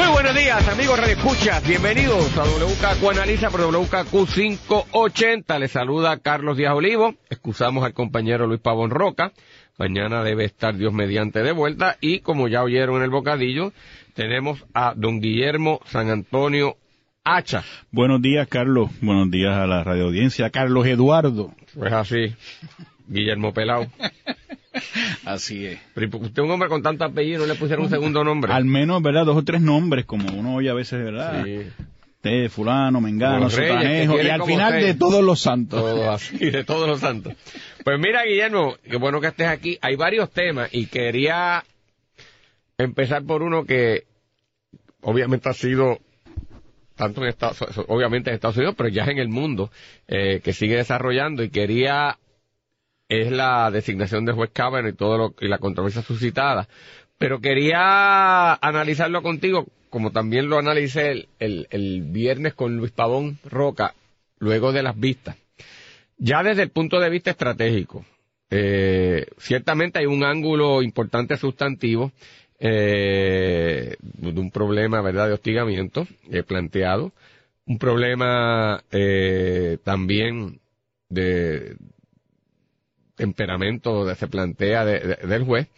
Muy buenos días, amigos Radio Escuchas. Bienvenidos a WKQ Analiza por WKQ 580. Les saluda Carlos Díaz Olivo. Excusamos al compañero Luis Pavón Roca. Mañana debe estar Dios mediante de vuelta. Y como ya oyeron en el bocadillo, tenemos a don Guillermo San Antonio Hacha. Buenos días, Carlos. Buenos días a la radio audiencia. Carlos Eduardo. Pues así, Guillermo Pelao. Así es. Pero ¿y Usted es un hombre con tanto apellido, no le pusieron un segundo nombre. Al menos, ¿verdad? Dos o tres nombres, como uno oye a veces, ¿verdad? Sí. Usted, fulano, mengano, sotanejo, y al final seis. de todos los santos. Todo así, de todos los santos. Pues mira, Guillermo, qué bueno que estés aquí. Hay varios temas y quería empezar por uno que obviamente ha sido tanto en Estados obviamente en Estados Unidos, pero ya en el mundo, eh, que sigue desarrollando y quería es la designación de juez Kavanaugh y todo lo y la controversia suscitada. Pero quería analizarlo contigo, como también lo analicé el, el, el viernes con Luis Pavón Roca, luego de las vistas. Ya desde el punto de vista estratégico, eh, ciertamente hay un ángulo importante sustantivo eh, de un problema, ¿verdad?, de hostigamiento eh, planteado, un problema eh, también de temperamento se plantea de- de- del juez,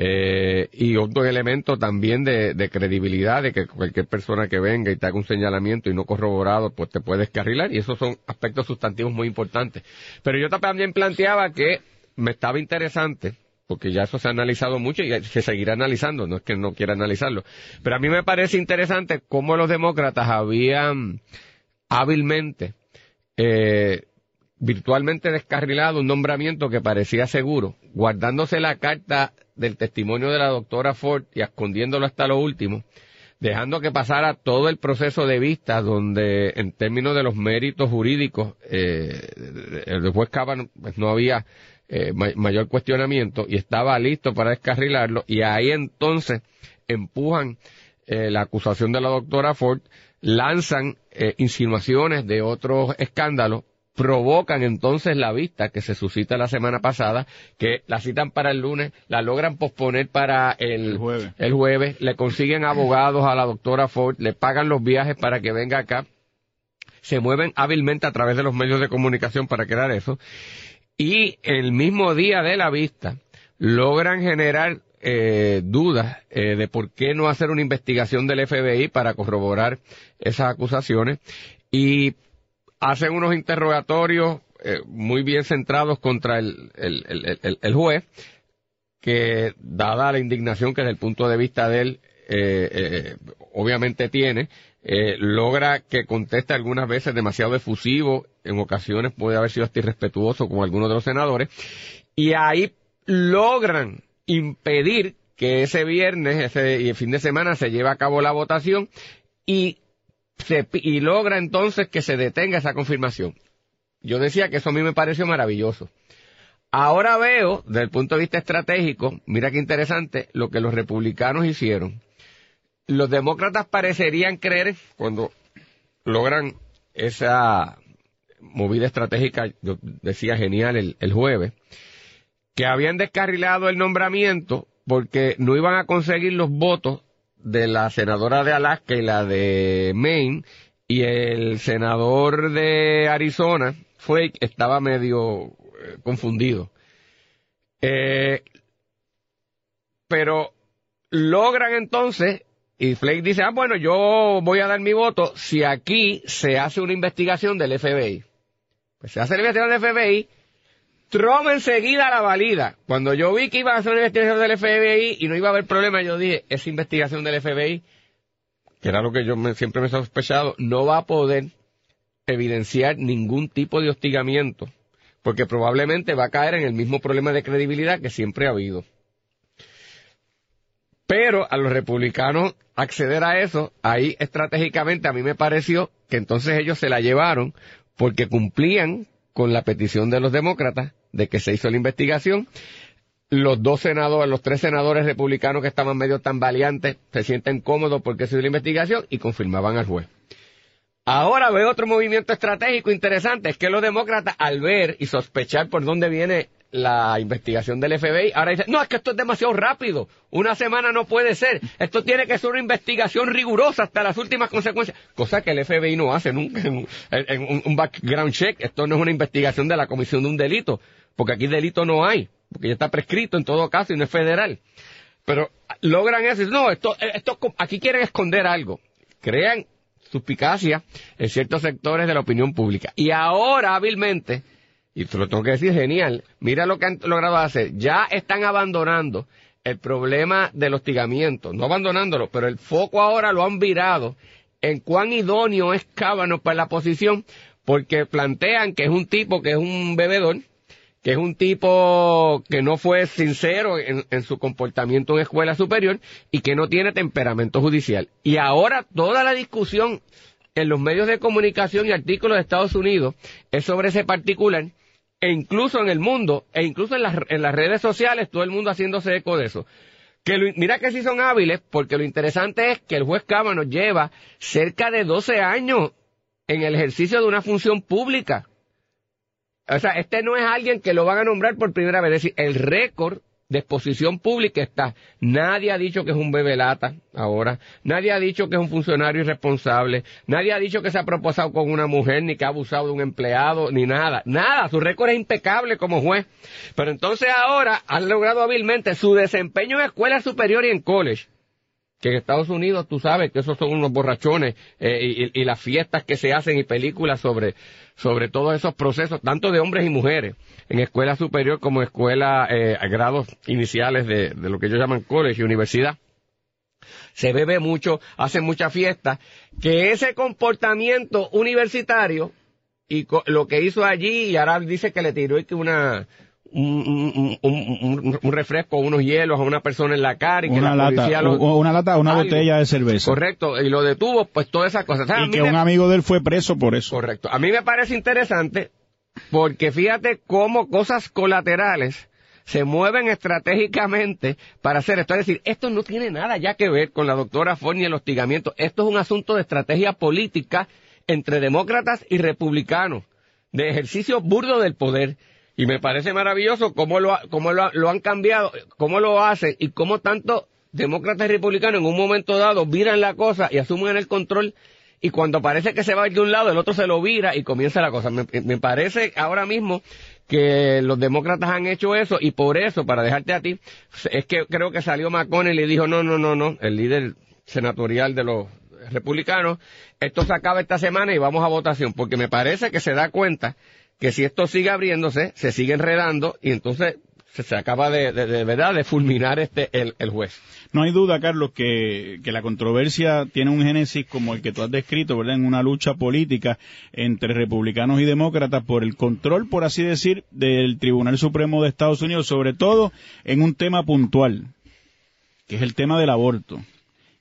eh, y otro elemento también de, de credibilidad, de que cualquier persona que venga y te haga un señalamiento y no corroborado, pues te puede descarrilar, y esos son aspectos sustantivos muy importantes. Pero yo también planteaba que me estaba interesante, porque ya eso se ha analizado mucho y se seguirá analizando, no es que no quiera analizarlo, pero a mí me parece interesante cómo los demócratas habían hábilmente eh, virtualmente descarrilado un nombramiento que parecía seguro, guardándose la carta del testimonio de la doctora Ford y escondiéndolo hasta lo último, dejando que pasara todo el proceso de vista donde en términos de los méritos jurídicos eh, el juez Kavanaugh pues, no había eh, ma- mayor cuestionamiento y estaba listo para descarrilarlo y ahí entonces empujan eh, la acusación de la doctora Ford, lanzan eh, insinuaciones de otros escándalos, provocan entonces la vista que se suscita la semana pasada, que la citan para el lunes, la logran posponer para el, El jueves. el jueves, le consiguen abogados a la doctora Ford, le pagan los viajes para que venga acá, se mueven hábilmente a través de los medios de comunicación para crear eso, y el mismo día de la vista logran generar eh, dudas eh, de por qué no hacer una investigación del FBI para corroborar esas acusaciones. Y hacen unos interrogatorios eh, muy bien centrados contra el, el, juez que dada la indignación que desde el punto de vista de él eh, eh, obviamente tiene, logra que conteste algunas veces demasiado efusivo, en ocasiones puede haber sido hasta irrespetuoso con algunos de los senadores, y ahí logran impedir que ese viernes ese, y el fin de semana se lleve a cabo la votación y, y logra entonces que se detenga esa confirmación. Yo decía que eso a mí me pareció maravilloso. Ahora veo, desde el punto de vista estratégico, mira qué interesante lo que los republicanos hicieron. Los demócratas parecerían creer, cuando logran esa movida estratégica, yo decía genial el jueves, que habían descarrilado el nombramiento porque no iban a conseguir los votos de la senadora de Alaska y la de Maine, y el senador de Arizona, Flake, estaba medio eh, confundido. Eh, pero logran entonces, y Flake dice, ah, bueno, yo voy a dar mi voto si aquí se hace una investigación del FBI. Pues se hace la investigación del FBI, Trump enseguida la valida. Cuando yo vi que iban a hacer una investigación del FBI y no iba a haber problema, yo dije, esa investigación del FBI, que era lo que yo me- siempre me he sospechado, no va a poder evidenciar ningún tipo de hostigamiento, porque probablemente va a caer en el mismo problema de credibilidad que siempre ha habido. Pero a los republicanos acceder a eso, ahí estratégicamente a mí me pareció que entonces ellos se la llevaron porque cumplían con la petición de los demócratas de que se hizo la investigación. Los dos senadores, los tres senadores republicanos que estaban medio tambaleantes se sienten cómodos porque se hizo la investigación y confirmaban al juez. Ahora ve otro movimiento estratégico interesante, es que los demócratas al ver y sospechar por dónde viene la investigación del FBI, ahora dicen, no, es que esto es demasiado rápido, una semana no puede ser, esto tiene que ser una investigación rigurosa hasta las últimas consecuencias, cosa que el FBI no hace nunca en, un, un background check, esto no es una investigación de la comisión de un delito, porque aquí delito no hay, porque ya está prescrito en todo caso y no es federal. Pero logran eso, no, esto, esto, aquí quieren esconder algo, crean suspicacia en ciertos sectores de la opinión pública. Y ahora hábilmente, y te lo tengo que decir genial, mira lo que han logrado hacer, ya están abandonando el problema del hostigamiento, no abandonándolo, pero el foco ahora lo han virado en cuán idóneo es Cábano para la posición, porque plantean que es un tipo que es un bebedor, que es un tipo que no fue sincero en, su comportamiento en escuela superior y que no tiene temperamento judicial. Y ahora toda la discusión en los medios de comunicación y artículos de Estados Unidos es sobre ese particular e incluso en el mundo e incluso en las, en las redes sociales todo el mundo haciéndose eco de eso. Que mira que sí son hábiles porque lo interesante es que el juez Cámara lleva cerca de 12 años en el ejercicio de una función pública o sea, este no es alguien que lo van a nombrar por primera vez. Es decir, el récord de exposición pública está. Nadie ha dicho que es un bebelata ahora. Nadie ha dicho que es un funcionario irresponsable. Nadie ha dicho que se ha proposado con una mujer, ni que ha abusado de un empleado, ni nada. Nada. Su récord es impecable como juez. Pero entonces ahora han logrado hábilmente su desempeño en escuela superior y en college que en Estados Unidos tú sabes que esos son unos borrachones eh, y, las fiestas que se hacen y películas sobre, sobre todos esos procesos, tanto de hombres y mujeres, en escuela superior como escuela eh, a grados iniciales de, de lo que ellos llaman college y universidad. Se bebe mucho, hacen muchas fiestas, que ese comportamiento universitario y lo que hizo allí, y ahora dice que le tiró y que una, un, un, un, refresco, unos hielos a una persona en la cara y que una la lata, una lata, una botella de cerveza. Correcto, y lo detuvo, pues todas esas cosas. y que un amigo de él fue preso por eso. Correcto. A mí me parece interesante porque fíjate cómo cosas colaterales se mueven estratégicamente para hacer esto. Es decir, esto no tiene nada ya que ver con la doctora Ford y el hostigamiento. Esto es un asunto de estrategia política entre demócratas y republicanos, de ejercicio burdo del poder y me parece maravilloso cómo lo, cómo lo, han cambiado, cómo lo hacen y cómo tanto demócratas y republicanos en un momento dado viran la cosa y asumen el control y cuando parece que se va a ir de un lado, el otro se lo vira y comienza la cosa. Me, parece ahora mismo que los demócratas han hecho eso y por eso, para dejarte a ti, es que creo que salió McConnell y dijo, no, no, no, no, el líder senatorial de los republicanos, esto se acaba esta semana y vamos a votación, porque me parece que se da cuenta que si esto sigue abriéndose, se sigue enredando y entonces se, acaba de, de, verdad de fulminar este el, el, juez. No hay duda, Carlos, que, que la controversia tiene un génesis como el que tú has descrito, ¿verdad? En una lucha política entre republicanos y demócratas por el control, por así decir, del Tribunal Supremo de Estados Unidos, sobre todo en un tema puntual, que es el tema del aborto.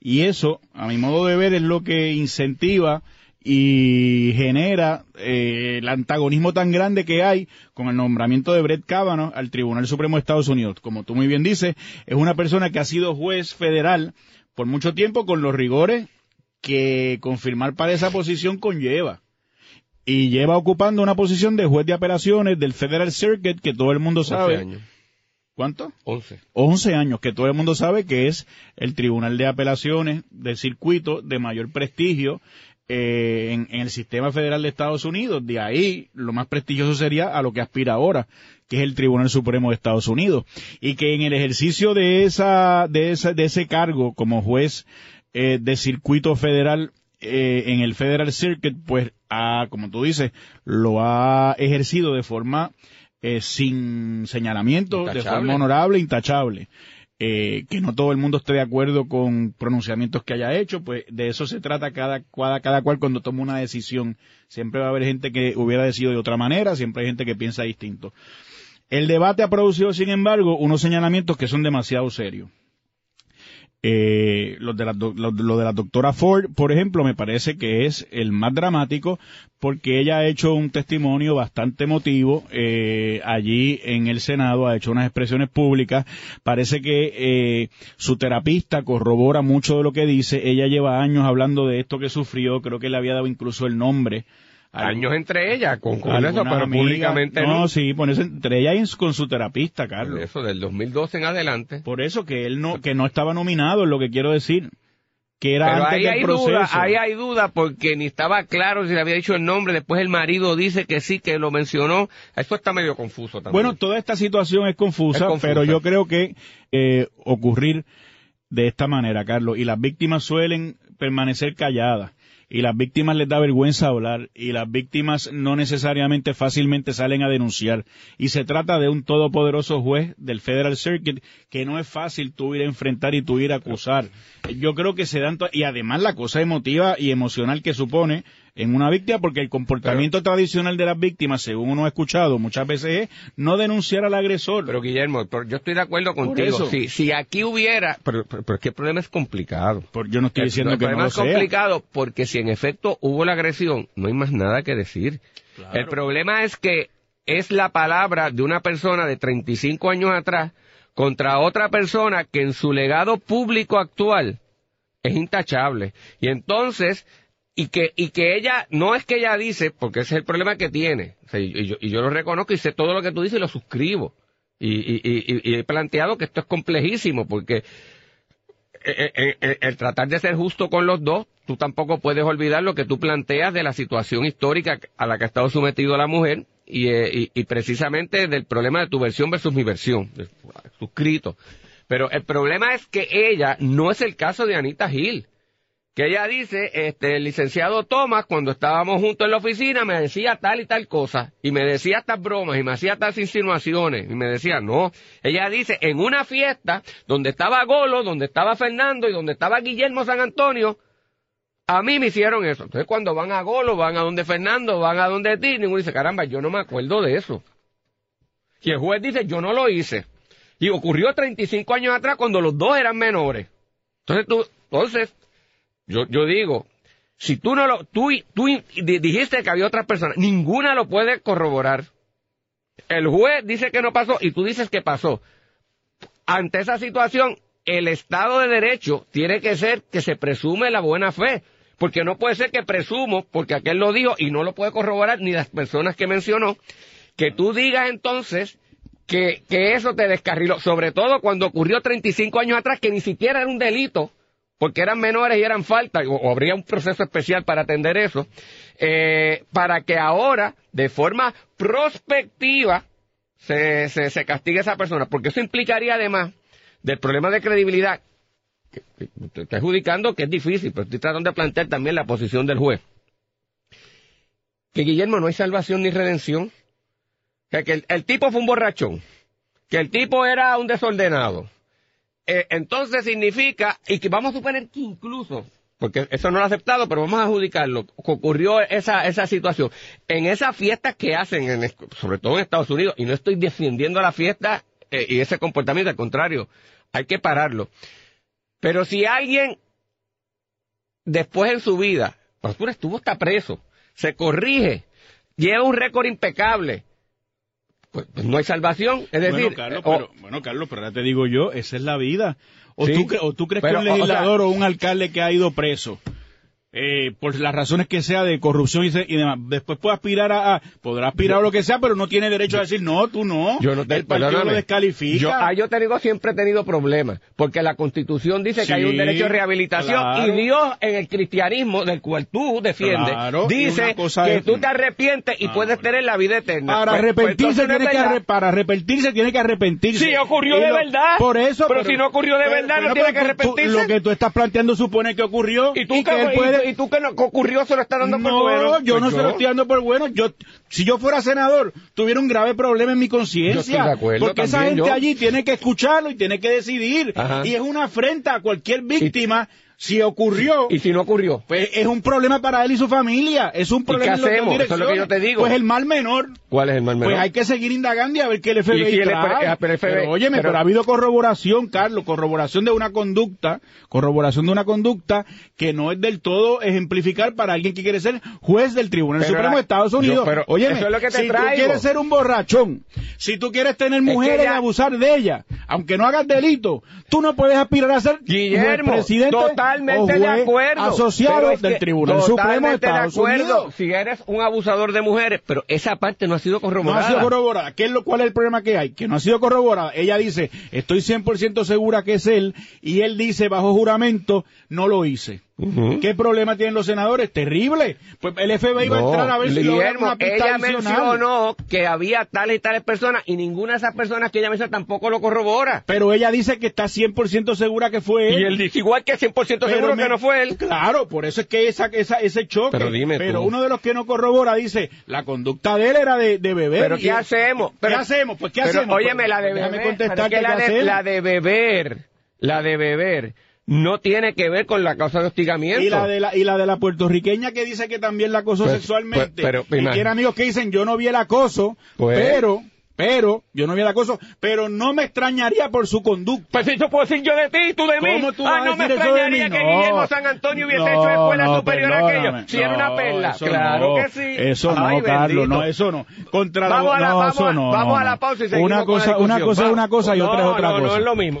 Y eso, a mi modo de ver, es lo que incentiva y genera eh, el antagonismo tan grande que hay con el nombramiento de Brett Kavanaugh al Tribunal Supremo de Estados Unidos. Como tú muy bien dices, es una persona que ha sido juez federal por mucho tiempo con los rigores que confirmar para esa posición conlleva. Y lleva ocupando una posición de juez de apelaciones del Federal Circuit que todo el mundo sabe. Años. ¿Cuánto? Once. Once años, que todo el mundo sabe que es el Tribunal de Apelaciones del circuito de mayor prestigio eh, en, el sistema federal de Estados Unidos. De ahí, lo más prestigioso sería a lo que aspira ahora, que es el Tribunal Supremo de Estados Unidos. Y que en el ejercicio de esa, de esa, de ese cargo como juez eh, de circuito federal eh, en el Federal Circuit, pues, ha, como tú dices, lo ha ejercido de forma eh, sin señalamiento, de forma honorable, intachable eh, que no todo el mundo esté de acuerdo con pronunciamientos que haya hecho, pues de eso se trata cada, cada, cada cual cuando toma una decisión. Siempre va a haber gente que hubiera decidido de otra manera, siempre hay gente que piensa distinto. El debate ha producido, sin embargo, unos señalamientos que son demasiado serios. Eh, lo, de la, lo, lo de la doctora Ford, por ejemplo, me parece que es el más dramático porque ella ha hecho un testimonio bastante emotivo eh, allí en el Senado, ha hecho unas expresiones públicas. Parece que eh, su terapista corrobora mucho de lo que dice. Ella lleva años hablando de esto que sufrió, creo que le había dado incluso el nombre. Años entre ellas, con, con eso, pero amiga. públicamente no. no. sí, entre ella y con su terapista, Carlos. Eso del 2012 en adelante. Por eso que él no, que no estaba nominado, es lo que quiero decir. Que era Pero antes ahí del hay proceso. duda, ahí hay duda porque ni estaba claro si le había dicho el nombre, después el marido dice que sí, que lo mencionó. Eso está medio confuso también. Bueno, toda esta situación es confusa, Es confusa. pero yo creo que eh, ocurrir de esta manera, Carlos, y las víctimas suelen permanecer calladas, y las víctimas les da vergüenza hablar, y las víctimas no necesariamente fácilmente salen a denunciar, y se trata de un todopoderoso juez del Federal Circuit que no es fácil tú ir a enfrentar y tú ir a acusar. Yo creo que se dan, y además la cosa emotiva y emocional que supone en una víctima, porque el comportamiento tradicional de las víctimas, según uno ha escuchado muchas veces, es no denunciar al agresor. Pero Guillermo, yo estoy de acuerdo contigo. Si, si aquí hubiera, pero, pero, pero es que el problema es complicado. Por- yo no estoy El- diciendo el que no problema lo es sea. complicado porque si en efecto hubo la agresión, no hay más nada que decir. El problema es que es la palabra de una persona de 35 años atrás contra otra persona que en su legado público actual es intachable. Y entonces, y que, y que ella, no es que ella dice, porque ese es el problema que tiene, y, yo, lo reconozco y sé todo lo que tú dices y lo suscribo. Y, y, he planteado que esto es complejísimo, porque eh, eh, eh, el tratar de ser justo con los dos, tú tampoco puedes olvidar lo que tú planteas de la situación histórica a la que ha estado sometido la mujer y, y, precisamente del problema de tu versión versus mi versión, suscrito. Pero el problema es que ella no es el caso de Anita Gil. Que ella dice, este, el licenciado Thomas, cuando estábamos juntos en la oficina, me decía tal y tal cosa, y me decía estas bromas, y me hacía estas insinuaciones, y me decía, no. Ella dice, en una fiesta, donde estaba Golo, donde estaba Fernando, y donde estaba Guillermo San Antonio, a mí me hicieron eso. Entonces cuando van a Golo, van a donde Fernando, van a donde ti, ninguno dice, caramba, yo no me acuerdo de eso. Y el juez dice, yo no lo hice. Y ocurrió 35 años atrás cuando los dos eran menores. Entonces tú, entonces, yo, yo digo, si tú no lo, tú, tú di- dijiste que había otras personas, ninguna lo puede corroborar. El juez dice que no pasó y tú dices que pasó. Ante esa situación, el Estado de Derecho tiene que ser que se presume la buena fe. Porque no puede ser que presumo, porque aquel lo dijo y no lo puede corroborar ni las personas que mencionó, que tú digas entonces que, que eso te descarriló, sobre todo cuando ocurrió 35 años atrás, que ni siquiera era un delito, porque eran menores y eran faltas, o, habría un proceso especial para atender eso, eh, para que ahora, de forma prospectiva, se, se, castigue a esa persona, porque eso implicaría además del problema de credibilidad, que, que estoy adjudicando que es difícil, pero estoy tratando de plantear también la posición del juez. Que Guillermo no hay salvación ni redención. Que, que el, el tipo fue un borrachón. Que el tipo era un desordenado. Eh, entonces significa, y que vamos a suponer que incluso, porque eso no lo ha aceptado, pero vamos a adjudicarlo, que ocurrió esa, esa situación. En esas fiestas que hacen, en, sobre todo en Estados Unidos, y no estoy defendiendo la fiesta eh, y ese comportamiento, al contrario, hay que pararlo. Pero si alguien después en su vida, Pastor estuvo hasta preso, se corrige, lleva un récord impecable, pues, pues no hay salvación. Es decir, bueno, Carlos, pero, bueno, Carlos, pero ahora te digo yo, esa es la vida. O, Sí. tú, cre- o tú crees Pero, que un o- o sea- legislador o, un alcalde que ha ido preso, eh, por las razones que sea de corrupción y, se- y demás, después puede aspirar a, a- podrá aspirar a lo que sea, pero no tiene derecho a decir, no, tú no. Yo no te, El partido perdóname. lo descalifica. Yo, ah, yo te digo, siempre he tenido problemas, porque la Constitución dice que hay un derecho de rehabilitación claro. y Dios en el cristianismo, del cual tú defiendes, Claro, dice que es- tú te arrepientes y Ah, puedes bueno. tener la vida eterna. Para Pues- pues arrepentirse tiene que arre- para arrepentirse tiene que arrepentirse. Sí, ocurrió Y de lo- verdad. Por eso. Pero si no ocurrió de verdad, no tiene que tú- arrepentirse. Lo que tú estás planteando supone que ocurrió Y tú, y que, él puede. Y tú que no, ocurrió se lo está dando no, por bueno. yo Pues no se lo estoy dando por bueno. Yo, si yo fuera senador, tuviera un grave problema en mi conciencia. Porque esa gente yo. allí tiene que escucharlo y tiene que decidir. Ajá. Y es una afrenta a cualquier víctima Si ocurrió, ¿Y si no ocurrió? pues es un problema para él y su familia. Es un qué problema las dos hacemos? Eso es lo que yo te digo. Pues el mal menor. ¿Cuál es el mal menor? Pues hay que seguir indagando y a ver qué el FBI Y si el trae. FBI pero óyeme, pero- pero ha habido corroboración, Carlos, corroboración de una conducta, corroboración de una conducta que no es del todo ejemplificar para alguien que quiere ser juez del Tribunal Pero Supremo la- de Estados yo- Unidos. pero óyeme, eso es lo que te si traigo. tú quieres ser un borrachón, si tú quieres tener que mujeres ya- y abusar de ellas, aunque no hagas delito, tú no puedes aspirar a ser Guillermo, presidente totalmente de acuerdo. asociado del Tribunal Supremo de Estados acuerdo. Unidos. Si eres un abusador de mujeres, pero esa parte no ha sido No corroborada. ha sido corroborada. ¿Qué es lo, ¿Cuál es el problema que hay? Que no ha sido corroborada. Ella dice, estoy 100% segura que es él, y él dice bajo juramento, no lo hice. ¿Qué problema tienen los senadores? Terrible. Pues el FBI va a No, entrar a ver si logra Guillermo, una pista ella adicional. mencionó que había tales y tales personas y ninguna de esas personas que ella mencionó tampoco lo corrobora. Pero ella dice que está 100% segura que fue él. Y él dice igual que 100% Pero seguro me- que no fue él. Claro, por eso es que esa, esa, ese choque. Pero dime tú. uno de los que no corrobora dice, la conducta de él era de, de beber. Pero ¿qué hacemos? Pero- ¿Qué hacemos? Pues ¿qué pero, hacemos? Óyeme, Pues, la de déjame beber, contestar pero es que qué la, de, la de beber, la de beber, no tiene que ver con la causa de hostigamiento. Y la de la, y la de la puertorriqueña que dice que también la acosó Pues, sexualmente. pues, pero, y tiene amigos que dicen, yo no vi el acoso, Pues. pero, pero, yo no vi el acoso, pero no me extrañaría por su conducta. Pues si yo puedo decir yo de ti, tú de mí. ¿Cómo tú ah, no me eso extrañaría que No. Guillermo San Antonio hubiese No, hecho escuela no, superior a aquello. Si era una perla. eso Claro que sí. Eso no, Carlos, no, eso no. Contra Vamos la, a la- vamos eso a- vamos la pausa y seguimos Una con la cosa, una cosa es una cosa y otra es otra no, cosa. No, es lo mismo.